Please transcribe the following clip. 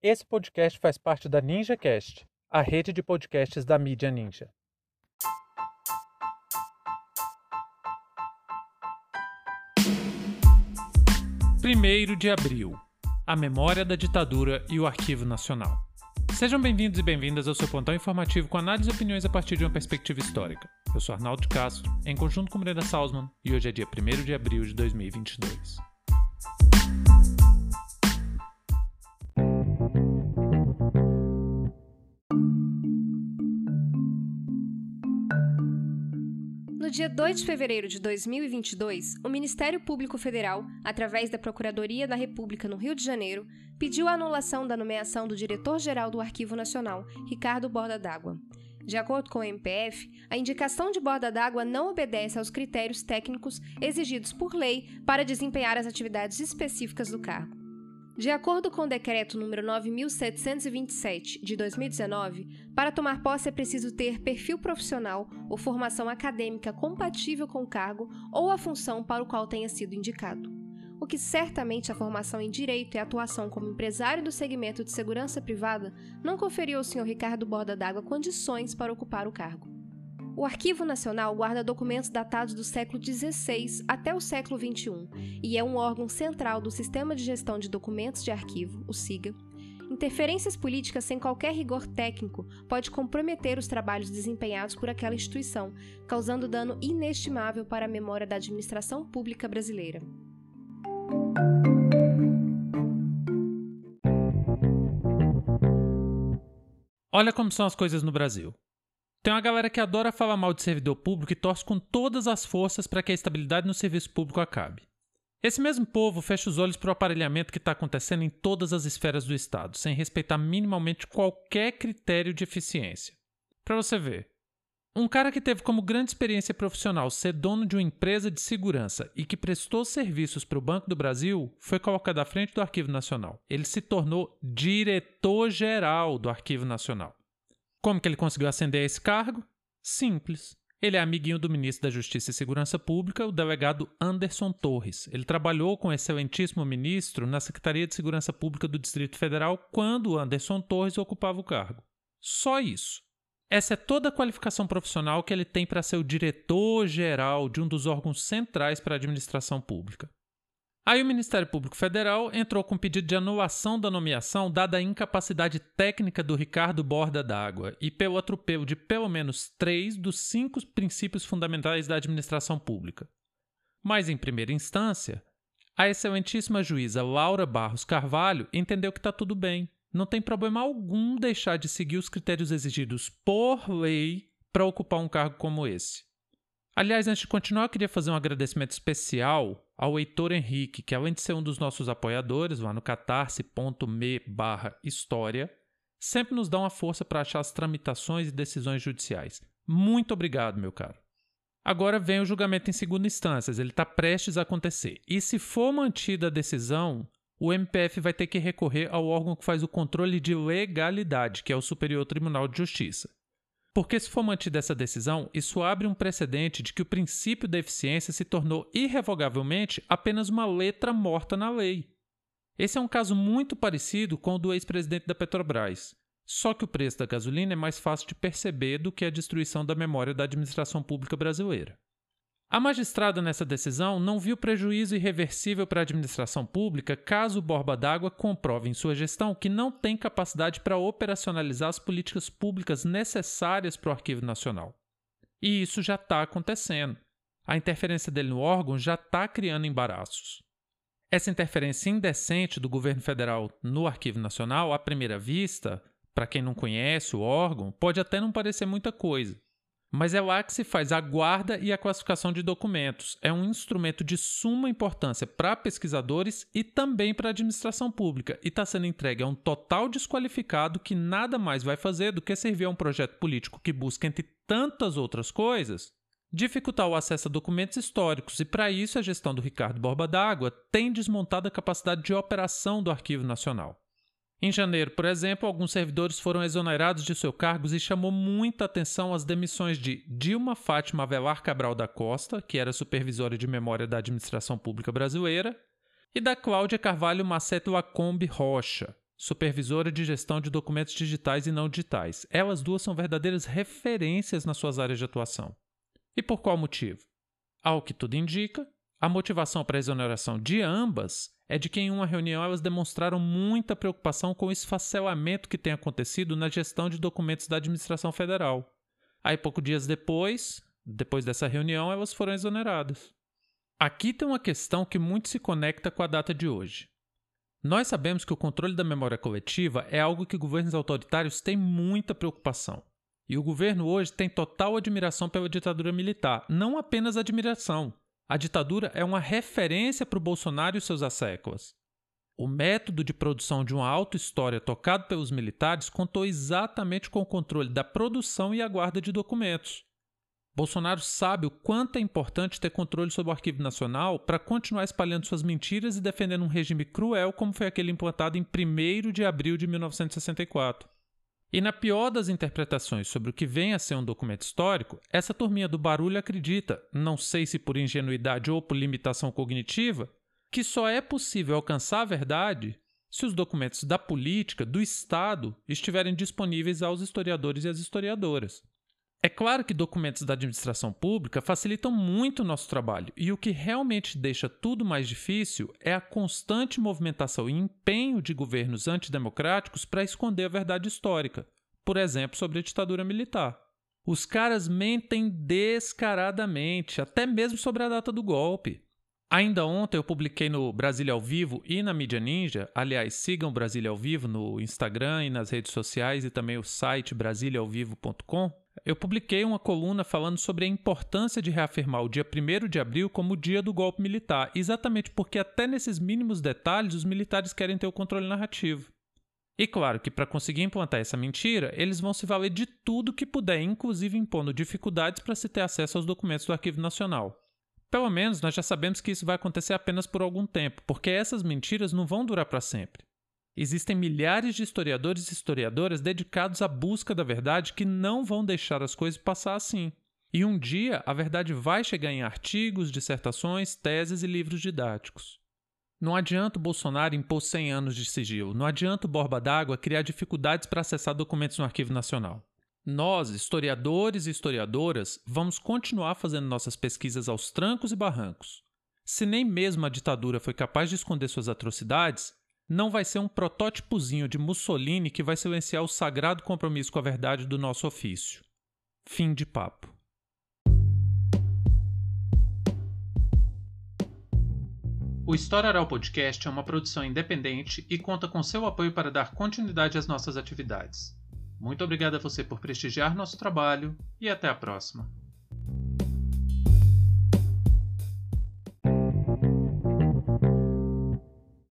Esse podcast faz parte da NinjaCast, a rede de podcasts da mídia Ninja. Primeiro de abril. A memória da ditadura e o Arquivo Nacional. Sejam bem-vindos e bem-vindas ao seu pontão informativo com análise e opiniões a partir de uma perspectiva histórica. Eu sou Arnaldo Castro, em conjunto com Brenda Salzman, e hoje é dia 1 de abril de 2022. Dia 2 de fevereiro de 2022, o Ministério Público Federal, através da Procuradoria da República no Rio de Janeiro, pediu a anulação da nomeação do diretor-geral do Arquivo Nacional, Ricardo Borda d'Água. De acordo com o MPF, a indicação de borda d'água não obedece aos critérios técnicos exigidos por lei para desempenhar as atividades específicas do cargo. De acordo com o decreto número 9727 de 2019, para tomar posse é preciso ter perfil profissional ou formação acadêmica compatível com o cargo ou a função para o qual tenha sido indicado. O que certamente a formação em direito e atuação como empresário do segmento de segurança privada não conferiu ao Sr. Ricardo Borda d'Água condições para ocupar o cargo. O Arquivo Nacional guarda documentos datados do século XVI até o século XXI e é um órgão central do Sistema de Gestão de Documentos de Arquivo, o SIGA. Interferências políticas sem qualquer rigor técnico pode comprometer os trabalhos desempenhados por aquela instituição, causando dano inestimável para a memória da administração pública brasileira. Olha como são as coisas no Brasil. Tem uma galera que adora falar mal de servidor público e torce com todas as forças para que a estabilidade no serviço público acabe. Esse mesmo povo fecha os olhos para o aparelhamento que está acontecendo em todas as esferas do Estado, sem respeitar minimamente qualquer critério de eficiência. Para você ver, um cara que teve como grande experiência profissional ser dono de uma empresa de segurança e que prestou serviços para o Banco do Brasil foi colocado à frente do Arquivo Nacional. Ele se tornou diretor-geral do Arquivo Nacional. Como que ele conseguiu ascender a esse cargo? Simples. Ele é amiguinho do ministro da Justiça e Segurança Pública, o delegado Anderson Torres. Ele trabalhou com o excelentíssimo ministro na Secretaria de Segurança Pública do Distrito Federal quando Anderson Torres ocupava o cargo. Só isso. Essa é toda a qualificação profissional que ele tem para ser o diretor-geral de um dos órgãos centrais para a administração pública. Aí o Ministério Público Federal entrou com pedido de anulação da nomeação dada a incapacidade técnica do Ricardo Borda d'Água e pelo atropelo de pelo menos três dos cinco princípios fundamentais da administração pública. Mas, em primeira instância, a excelentíssima juíza Laura Barros Carvalho entendeu que está tudo bem. Não tem problema algum deixar de seguir os critérios exigidos por lei para ocupar um cargo como esse. Aliás, antes de continuar, queria fazer um agradecimento especial ao Heitor Henrique, que além de ser um dos nossos apoiadores lá no catarse.me barra história, sempre nos dá uma força para achar as tramitações e decisões judiciais. Muito obrigado, meu caro. Agora vem o julgamento em segunda instância, ele está prestes a acontecer. E se for mantida a decisão, o MPF vai ter que recorrer ao órgão que faz o controle de legalidade, que é o Superior Tribunal de Justiça. Porque, se for mantida essa decisão, isso abre um precedente de que o princípio da eficiência se tornou irrevogavelmente apenas uma letra morta na lei. Esse é um caso muito parecido com o do ex-presidente da Petrobras. Só que o preço da gasolina é mais fácil de perceber do que a destruição da memória da administração pública brasileira. A magistrada nessa decisão não viu prejuízo irreversível para a administração pública caso o Borba d'Água comprove em sua gestão que não tem capacidade para operacionalizar as políticas públicas necessárias para o Arquivo Nacional. E isso já está acontecendo. A interferência dele no órgão já está criando embaraços. Essa interferência indecente do governo federal no Arquivo Nacional, à primeira vista, para quem não conhece o órgão, pode até não parecer muita coisa. Mas é lá que se faz a guarda e a classificação de documentos. É um instrumento de suma importância para pesquisadores e também para a administração pública, e está sendo entregue a um total desqualificado que nada mais vai fazer do que servir a um projeto político que busca, entre tantas outras coisas, dificultar o acesso a documentos históricos, e para isso a gestão do Ricardo Borba d'Água tem desmontado a capacidade de operação do Arquivo Nacional. Em janeiro, por exemplo, alguns servidores foram exonerados de seus cargos e chamou muita atenção as demissões de Dilma Fátima Avelar Cabral da Costa, que era supervisora de memória da administração pública brasileira, e da Cláudia Carvalho Maceto Lacombe Rocha, supervisora de gestão de documentos digitais e não digitais. Elas duas são verdadeiras referências nas suas áreas de atuação. E por qual motivo? Ao que tudo indica, a motivação para a exoneração de ambas é de que em uma reunião elas demonstraram muita preocupação com o esfacelamento que tem acontecido na gestão de documentos da administração federal. Aí, poucos dias depois, depois dessa reunião, elas foram exoneradas. Aqui tem uma questão que muito se conecta com a data de hoje. Nós sabemos que o controle da memória coletiva é algo que governos autoritários têm muita preocupação. E o governo hoje tem total admiração pela ditadura militar, não apenas admiração. A ditadura é uma referência para o Bolsonaro e seus asséculas. O método de produção de uma auto-história tocado pelos militares contou exatamente com o controle da produção e a guarda de documentos. Bolsonaro sabe o quanto é importante ter controle sobre o Arquivo Nacional para continuar espalhando suas mentiras e defendendo um regime cruel como foi aquele implantado em 1 de abril de 1964. E na pior das interpretações sobre o que vem a ser um documento histórico, essa turminha do barulho acredita, não sei se por ingenuidade ou por limitação cognitiva, que só é possível alcançar a verdade se os documentos da política, do Estado, estiverem disponíveis aos historiadores e às historiadoras. É claro que documentos da administração pública facilitam muito o nosso trabalho, e o que realmente deixa tudo mais difícil é a constante movimentação e empenho de governos antidemocráticos para esconder a verdade histórica, por exemplo, sobre a ditadura militar. Os caras mentem descaradamente, até mesmo sobre a data do golpe. Ainda ontem eu publiquei no Brasília ao Vivo e na Mídia Ninja. Aliás, sigam Brasília ao Vivo no Instagram e nas redes sociais e também o site brasiliaovivo.com eu publiquei uma coluna falando sobre a importância de reafirmar o dia 1 de abril como o dia do golpe militar, exatamente porque até nesses mínimos detalhes os militares querem ter o controle narrativo. E claro que para conseguir implantar essa mentira, eles vão se valer de tudo que puder, inclusive impondo dificuldades para se ter acesso aos documentos do Arquivo Nacional. Pelo menos nós já sabemos que isso vai acontecer apenas por algum tempo, porque essas mentiras não vão durar para sempre. Existem milhares de historiadores e historiadoras dedicados à busca da verdade que não vão deixar as coisas passar assim. E um dia a verdade vai chegar em artigos, dissertações, teses e livros didáticos. Não adianta o Bolsonaro impor 100 anos de sigilo, não adianta o Borba d'Água criar dificuldades para acessar documentos no Arquivo Nacional. Nós, historiadores e historiadoras, vamos continuar fazendo nossas pesquisas aos trancos e barrancos. Se nem mesmo a ditadura foi capaz de esconder suas atrocidades, não vai ser um protótipozinho de Mussolini que vai silenciar o sagrado compromisso com a verdade do nosso ofício. Fim de papo. O História Oral Podcast é uma produção independente e conta com seu apoio para dar continuidade às nossas atividades. Muito obrigado a você por prestigiar nosso trabalho e até a próxima.